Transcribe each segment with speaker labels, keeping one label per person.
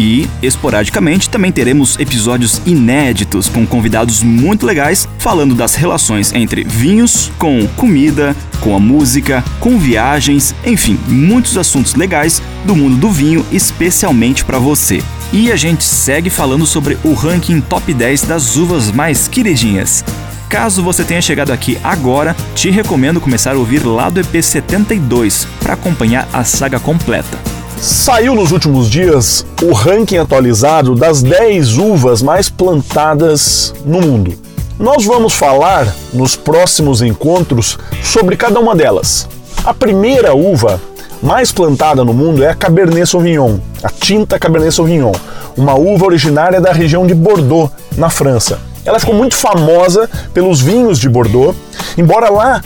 Speaker 1: E, esporadicamente, também teremos episódios inéditos com convidados muito legais falando das relações entre vinhos, com comida, com a música, com viagens, enfim, muitos assuntos legais do mundo do vinho, especialmente para você. E a gente segue falando sobre o ranking top 10 das uvas mais queridinhas. Caso você tenha chegado aqui agora, te recomendo começar a ouvir lá do EP 72 para acompanhar a saga completa.
Speaker 2: Saiu nos últimos dias o ranking atualizado das 10 uvas mais plantadas no mundo. Nós vamos falar nos próximos encontros sobre cada uma delas. A primeira uva mais plantada no mundo é a Cabernet Sauvignon, a tinta Cabernet Sauvignon, uma uva originária da região de Bordeaux, na França. Ela ficou muito famosa pelos vinhos de Bordeaux, embora lá,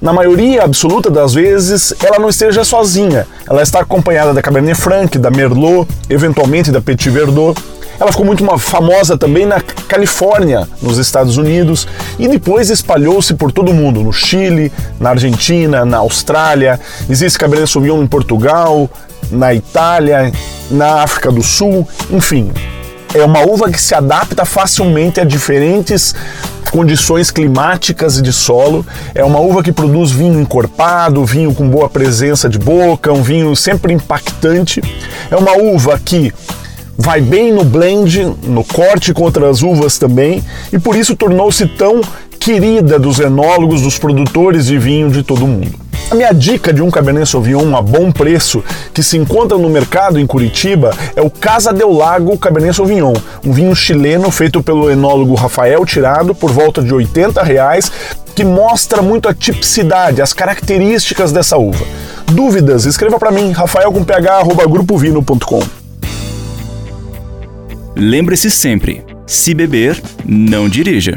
Speaker 2: na maioria absoluta das vezes, ela não esteja sozinha. Ela está acompanhada da Cabernet Franc, da Merlot, eventualmente da Petit Verdot. Ela ficou muito famosa também na Califórnia, nos Estados Unidos, e depois espalhou-se por todo o mundo, no Chile, na Argentina, na Austrália. Existe Cabernet Sauvignon em Portugal, na Itália, na África do Sul, enfim é uma uva que se adapta facilmente a diferentes condições climáticas e de solo. É uma uva que produz vinho encorpado, vinho com boa presença de boca, um vinho sempre impactante. É uma uva que vai bem no blend, no corte com outras uvas também, e por isso tornou-se tão querida dos enólogos, dos produtores de vinho de todo mundo. A minha dica de um Cabernet Sauvignon a bom preço que se encontra no mercado em Curitiba é o Casa del Lago Cabernet Sauvignon, um vinho chileno feito pelo enólogo Rafael Tirado por volta de 80 reais, que mostra muito a tipicidade, as características dessa uva. Dúvidas? Escreva para mim, rafael.ph@grupovino.com.
Speaker 1: Lembre-se sempre, se beber, não dirija.